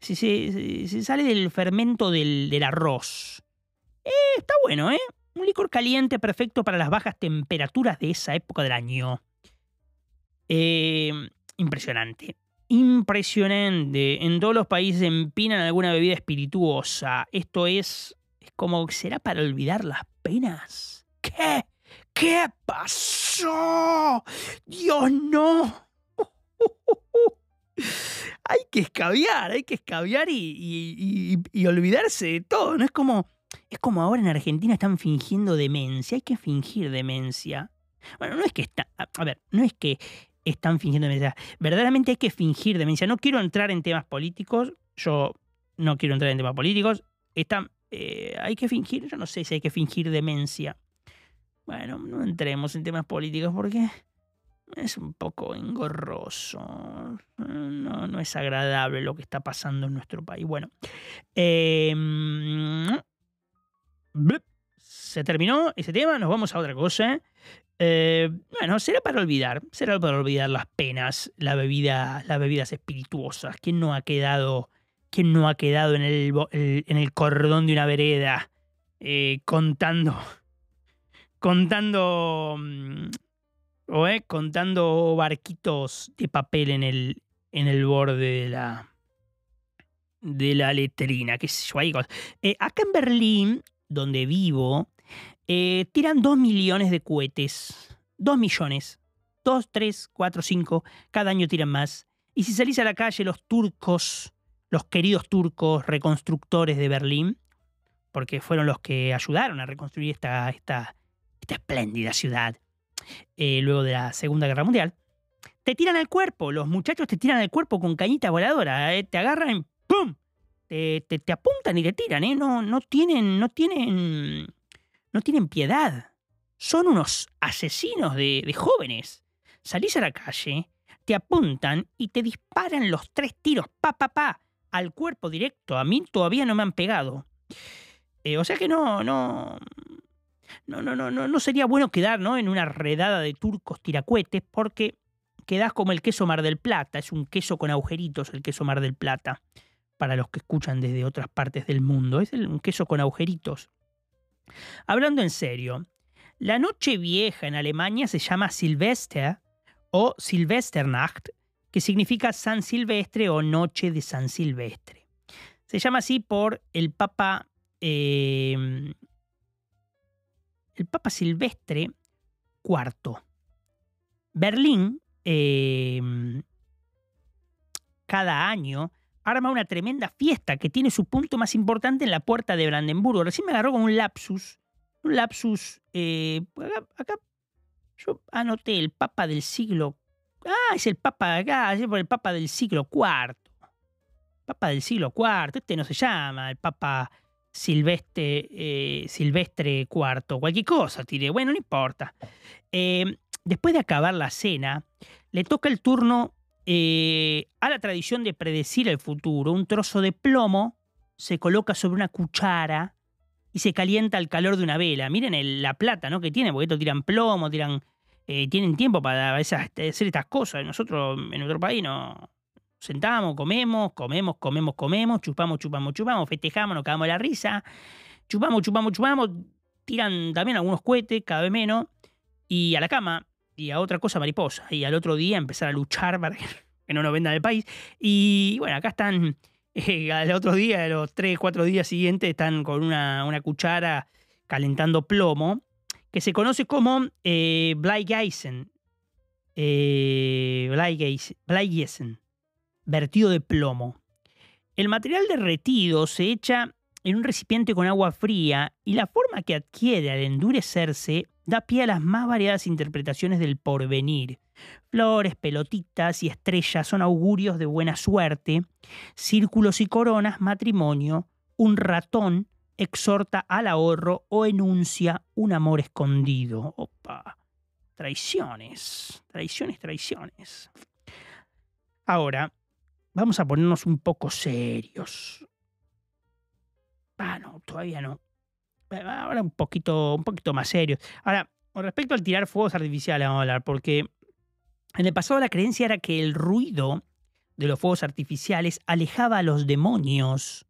Se, se, sale del fermento del, arroz. Eh, está bueno, ¿eh? Un licor caliente perfecto para las bajas temperaturas de esa época del año. Eh, impresionante. Impresionante. En todos los países empinan alguna bebida espirituosa. Esto es, es como, ¿será para olvidar las penas? ¿Qué? ¿Qué pasó? Dios no. hay que escabiar, hay que escabiar y, olvidarse de todo. No es como, es como ahora en Argentina están fingiendo demencia. Hay que fingir demencia. Bueno, no es que está, a ver, no es que están fingiendo demencia. Verdaderamente hay que fingir demencia. No quiero entrar en temas políticos. Yo no quiero entrar en temas políticos. Eh, hay que fingir, yo no sé si hay que fingir demencia. Bueno, no entremos en temas políticos porque es un poco engorroso. No, no es agradable lo que está pasando en nuestro país. Bueno, em, se terminó ese tema, nos vamos a otra cosa. Eh, bueno, será para olvidar, será para olvidar las penas, la bebida, las bebidas espirituosas. ¿Quién no ha quedado, quién no ha quedado en el, cordón de una vereda eh, contando, contando, mm, o, eh, contando barquitos de papel en el, en el borde de la, de la letrina, qué sé yo, acá en Berlín, donde vivo, eh, tiran 2 millones de cohetes. 2 millones. 2, 3, 4, 5. Cada año tiran más. Y si salís a la calle, los turcos, los queridos turcos reconstructores de Berlín, porque fueron los que ayudaron a reconstruir esta, esta, esta espléndida ciudad eh, luego de la Segunda Guerra Mundial, te tiran al cuerpo. Los muchachos te tiran al cuerpo con cañita voladora. Eh, te agarran ¡pum! Te, te, apuntan y te tiran. ¿eh? No, no tienen, no tienen no tienen piedad. Son unos asesinos de, jóvenes. Salís a la calle, te apuntan y te disparan los tres tiros, pa, pa, pa, al cuerpo directo. A mí todavía no me han pegado. Eh, o sea que no, no, no, no, no, no, sería bueno quedar ¿no? en una redada de turcos tiracuetes porque quedás como el queso Mar del Plata. Es un queso con agujeritos el queso Mar del Plata. Para los que escuchan desde otras partes del mundo. Es un queso con agujeritos. Hablando en serio, la noche vieja en Alemania se llama Silvester o Silvesternacht, que significa San Silvestre o Noche de San Silvestre. Se llama así por el Papa, em, el Papa Silvestre IV. Berlín, em, cada año, arma una tremenda fiesta que tiene su punto más importante en la puerta de Brandenburgo. Recién me agarró con un lapsus. Un lapsus. Eh, acá, yo anoté el Papa del siglo. Ah, es el Papa acá, es el Papa del siglo IV. Papa del siglo IV. Este no se llama el Papa Silvestre, eh, Silvestre IV. Cualquier cosa, tiré. Bueno, no importa. Eh, después de acabar la cena, le toca el turno eh, a la tradición de predecir el futuro, un trozo de plomo se coloca sobre una cuchara y se calienta al calor de una vela. Miren la plata ¿no? que tiene, porque esto tiran plomo, tiran, eh, tienen tiempo para hacer estas cosas. Nosotros en nuestro país no sentamos, comemos, comemos, comemos, comemos, chupamos, chupamos, chupamos, festejamos, nos cagamos la risa, chupamos, chupamos, chupamos, tiran también algunos cohetes, cada vez menos, y a la cama y a otra cosa mariposa. Y al otro día empezar a luchar para que no nos vendan el país. Y bueno, acá están, eh, al otro día, los tres, cuatro días siguientes, están con una, una cuchara calentando plomo, que se conoce como eh, Bleigeisen. Eh, vertido de plomo. El material derretido se echa en un recipiente con agua fría y la forma que adquiere al endurecerse da pie a las más variadas interpretaciones del porvenir. Flores, pelotitas y estrellas son augurios de buena suerte. Círculos y coronas, matrimonio. Un ratón exhorta al ahorro o enuncia un amor escondido. Opa. Traiciones, traiciones, traiciones. Ahora, vamos a ponernos un poco serios. Ah, no, todavía no ahora un poquito, un poquito más serio. Ahora, con respecto al tirar fuegos artificiales, vamos a hablar, porque en el pasado la creencia era que el ruido de los fuegos artificiales alejaba a los demonios.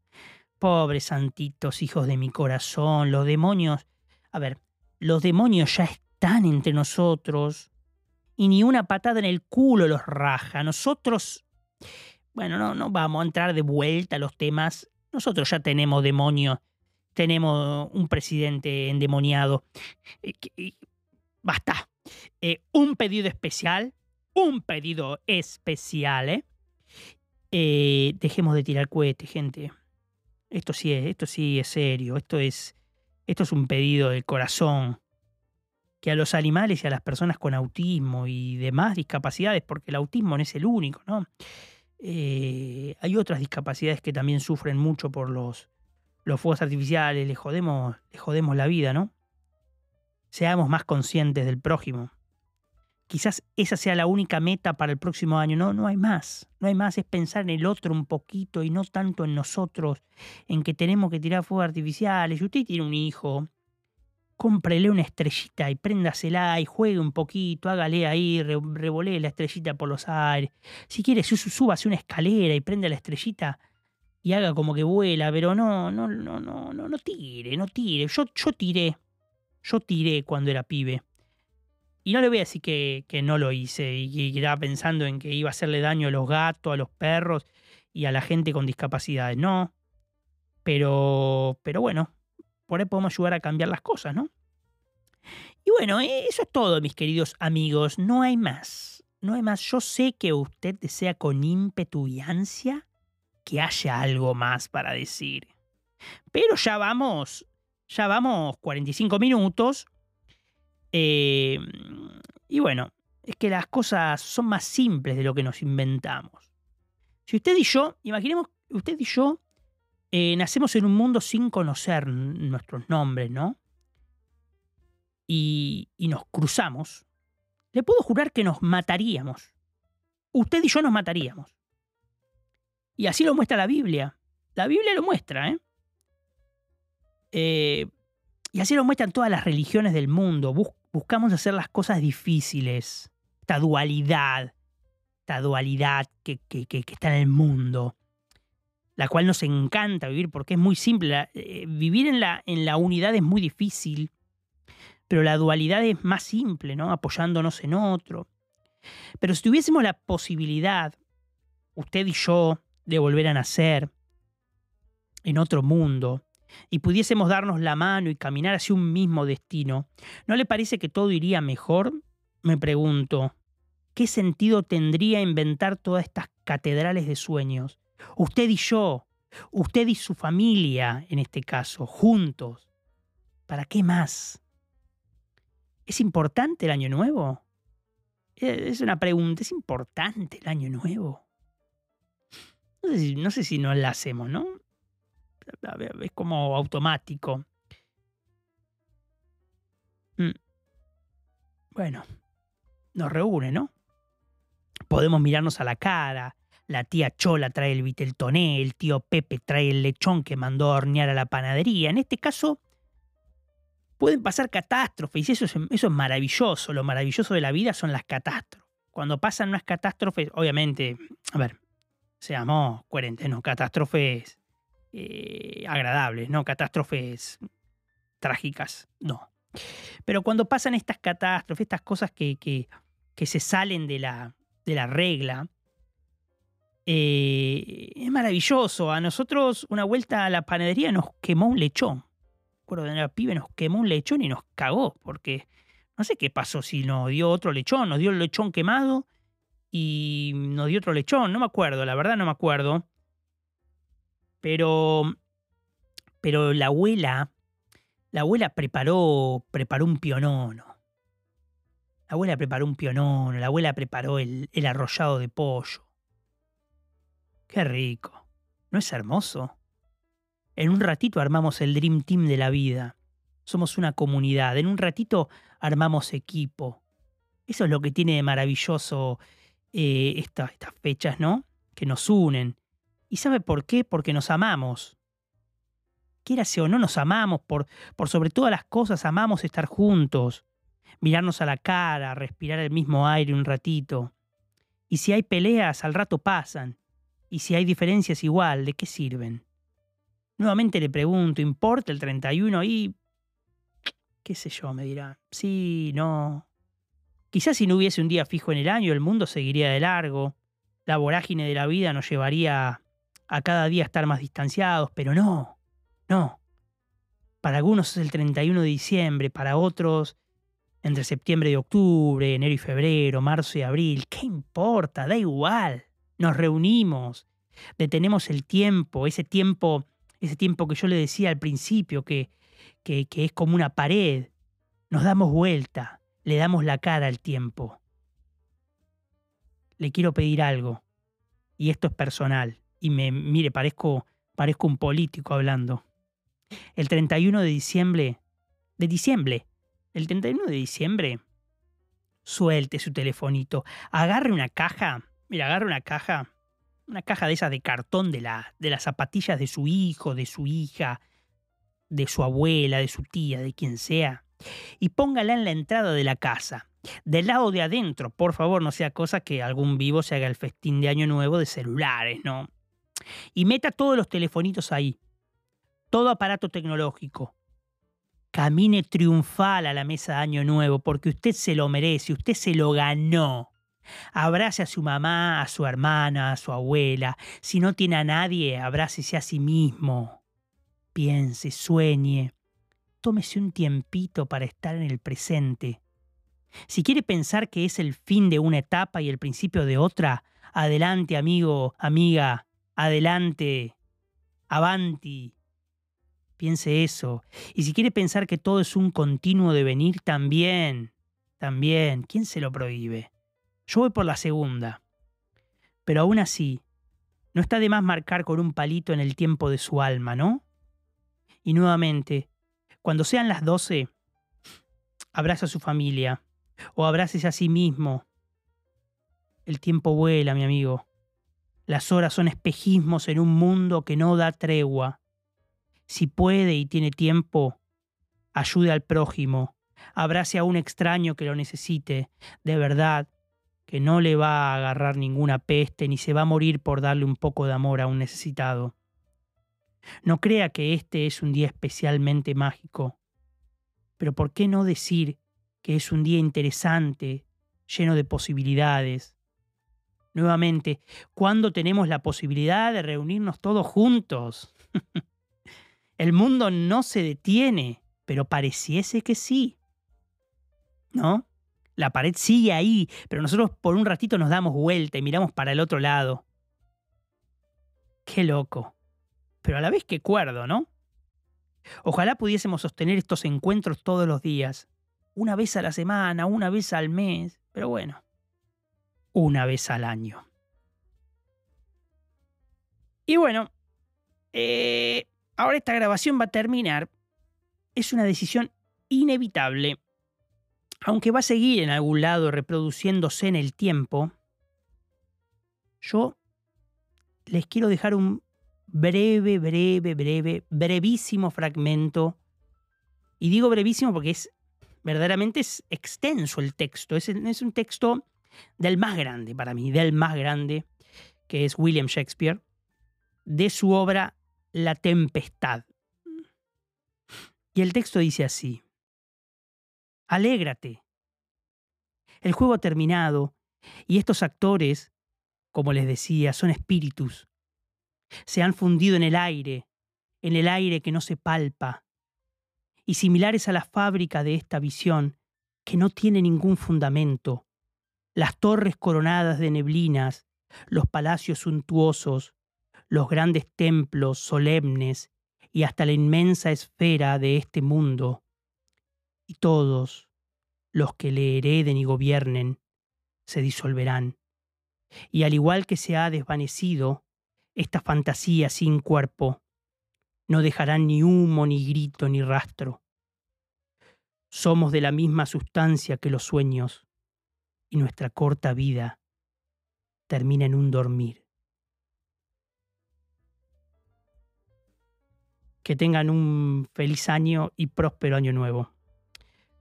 Pobres santitos, hijos de mi corazón, los demonios. A ver, los demonios ya están entre nosotros y ni una patada en el culo los raja. Nosotros, bueno, no, no vamos a entrar de vuelta a los temas. Nosotros ya tenemos demonios tenemos un presidente endemoniado. Eh, basta. Eh, un pedido especial, un pedido especial, ¿eh? ¿eh? Dejemos de tirar cohetes, gente. Esto sí es, esto sí es serio. Esto es, esto es un pedido del corazón. que a los animales y a las personas con autismo y demás discapacidades, porque el autismo no es el único, ¿no? Eh, hay otras discapacidades que también sufren mucho por los, los fuegos artificiales, le jodemos, jodemos la vida, ¿no? Seamos más conscientes del prójimo. Quizás esa sea la única meta para el próximo año. No, no hay más. No hay más. Es pensar en el otro un poquito y no tanto en nosotros, en que tenemos que tirar fuegos artificiales. Si usted tiene un hijo, cómprele una estrellita y préndasela y juegue un poquito, hágale ahí, revolee la estrellita por los aires. Si quiere, súbase una escalera y prenda la estrellita y haga como que vuela, pero no, no, no, no, no, no tire, no tire. Yo, yo tiré, yo tiré cuando era pibe. Y no le voy a decir que, que no lo hice y que estaba pensando en que iba a hacerle daño a los gatos, a los perros y a la gente con discapacidades. No. Pero, pero bueno, por ahí podemos ayudar a cambiar las cosas, ¿no? Y bueno, eso es todo, mis queridos amigos. No hay más. No hay más. Yo sé que usted desea con ímpetu y ansia que haya algo más para decir. Pero ya vamos, ya vamos 45 minutos. Eh, y bueno, es que las cosas son más simples de lo que nos inventamos. Si usted y yo, imaginemos, usted y yo eh, nacemos en un mundo sin conocer nuestros nombres, ¿no? Y, y nos cruzamos. Le puedo jurar que nos mataríamos. Usted y yo nos mataríamos. Y así lo muestra la Biblia. La Biblia lo muestra, ¿eh? eh y así lo muestran todas las religiones del mundo. buscamos hacer las cosas difíciles. Esta dualidad. Esta dualidad que, que, que está en el mundo la cual nos encanta vivir porque es muy simple. Eh, vivir en la, en la unidad es muy difícil, pero la dualidad es más simple, ¿no? Apoyándonos en otro. Pero si tuviésemos la posibilidad, usted y yo, de volver a nacer en otro mundo, y pudiésemos darnos la mano y caminar hacia un mismo destino, ¿no le parece que todo iría mejor? Me pregunto, ¿qué sentido tendría inventar todas estas catedrales de sueños? Usted y yo, usted y su familia, en este caso, juntos. ¿Para qué más? ¿Es importante el año nuevo? Eh, es una pregunta, ¿es importante el año nuevo? No sé si, no sé nos la hacemos, ¿no? Es como automático. Mm. Bueno, nos reúne, ¿no? Podemos mirarnos a la cara, la tía Chola trae el viteltoné, el tío Pepe trae el lechón que mandó a hornear a la panadería. En este caso, pueden pasar catástrofes y eso es, maravilloso. Lo maravilloso de la vida son las catástrofes. Cuando pasan unas catástrofes, obviamente, a ver, seamos coherentes, no catástrofes eh, agradables, no catástrofes trágicas, no. Pero cuando pasan estas catástrofes, estas cosas que, se salen de la regla, eh, es maravilloso. A nosotros una vuelta a la panadería nos quemó un lechón. Recuerdo de era pibe, nos quemó un lechón y nos cagó, porque no sé qué pasó, si nos dio otro lechón, nos dio el lechón quemado y nos dio otro lechón, no me acuerdo, la verdad no me acuerdo. Pero, pero la abuela, la abuela preparó, preparó un pionono. La abuela preparó un pionono, la abuela preparó el arrollado de pollo Qué rico. ¿No es hermoso? En un ratito armamos el Dream Team de la vida. Somos una comunidad. En un ratito armamos equipo. Eso es lo que tiene de maravilloso eh, estas fechas, ¿no? Que nos unen. ¿Y sabe por qué? Porque nos amamos. Quierase o no, nos amamos. Por, por sobre todas las cosas, amamos estar juntos. Mirarnos a la cara, respirar el mismo aire un ratito. Y si hay peleas, al rato pasan. Y si hay diferencias igual, ¿de qué sirven? Nuevamente le pregunto, ¿importa el 31? Y... qué sé yo, me dirá. Sí, no. Quizás si no hubiese un día fijo en el año, el mundo seguiría de largo. La vorágine de la vida nos llevaría a cada día estar más distanciados, pero no, no. Para algunos es el 31 de diciembre, para otros entre septiembre y octubre, enero y febrero, marzo y abril. ¿Qué importa? Da igual nos reunimos, detenemos el tiempo, ese tiempo, ese tiempo que yo le decía al principio, que, que, es como una pared, Nos damos vuelta, le damos la cara al tiempo. Le quiero pedir algo, y esto es personal, y me mire, parezco, parezco un político hablando. El 31 de diciembre, de diciembre, el 31 de diciembre, suelte su telefonito, agarre una caja, mira, agarre una caja, una caja de esas de cartón de, la, de las zapatillas de su hijo, de su hija, de su abuela, de su tía, de quien sea, y póngala en la entrada de la casa. Del lado de adentro, por favor, no sea cosa que algún vivo se haga el festín de Año Nuevo de celulares, ¿no? Y meta todos los telefonitos ahí. Todo aparato tecnológico. Camine triunfal a la mesa de Año Nuevo porque usted se lo merece, usted se lo ganó. Abrace a su mamá, a su hermana, a su abuela. Si no tiene a nadie, abrácese a sí mismo. Piense, sueñe. Tómese un tiempito para estar en el presente. Si quiere pensar que es el fin de una etapa y el principio de otra, adelante, amigo, amiga, adelante, avanti. Piense eso. Y si quiere pensar que todo es un continuo devenir, también, también. ¿Quién se lo prohíbe? Yo voy por la segunda. Pero aún así, no está de más marcar con un palito en el tiempo de su alma, ¿no? Y nuevamente, cuando sean las doce, abraza a su familia o abraces a sí mismo. El tiempo vuela, mi amigo. Las horas son espejismos en un mundo que no da tregua. Si puede y tiene tiempo, ayude al prójimo, abrace a un extraño que lo necesite. De verdad, que no le va a agarrar ninguna peste ni se va a morir por darle un poco de amor a un necesitado. No crea que este es un día especialmente mágico, pero ¿por qué no decir que es un día interesante, lleno de posibilidades? Nuevamente, ¿cuándo tenemos la posibilidad de reunirnos todos juntos? El mundo no se detiene, pero pareciese que sí. ¿No? La pared sigue ahí, pero nosotros por un ratito nos damos vuelta y miramos para el otro lado. Qué loco. Pero a la vez qué cuerdo, ¿no? Ojalá pudiésemos sostener estos encuentros todos los días. Una vez a la semana, una vez al mes, pero bueno, una vez al año. Y bueno, eh, ahora esta grabación va a terminar. Es una decisión inevitable aunque va a seguir en algún lado reproduciéndose en el tiempo, yo les quiero dejar un breve, breve, breve, brevísimo fragmento. Y digo brevísimo porque es verdaderamente es extenso el texto. Es, es un texto del más grande para mí, del más grande, que es William Shakespeare, de su obra La Tempestad. Y el texto dice así alégrate. El juego ha terminado y estos actores, como les decía, son espíritus. Se han fundido en el aire, en el aire que no se palpa, y similares a la fábrica de esta visión, que no tiene ningún fundamento, las torres coronadas de neblinas, los palacios suntuosos, los grandes templos solemnes y hasta la inmensa esfera de este mundo, y todos los que le hereden y gobiernen se disolverán. Y al igual que se ha desvanecido esta fantasía sin cuerpo, no dejarán ni humo, ni grito, ni rastro. Somos de la misma sustancia que los sueños, y nuestra corta vida termina en un dormir. Que tengan un feliz año y próspero año nuevo.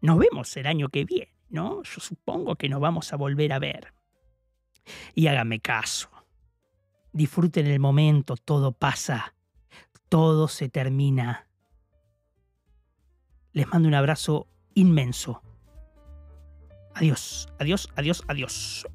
Nos vemos el año que viene, ¿no? Yo supongo que nos vamos a volver a ver. Y háganme caso. Disfruten el momento, todo pasa, todo se termina. Les mando un abrazo inmenso. Adiós, adiós, adiós, adiós.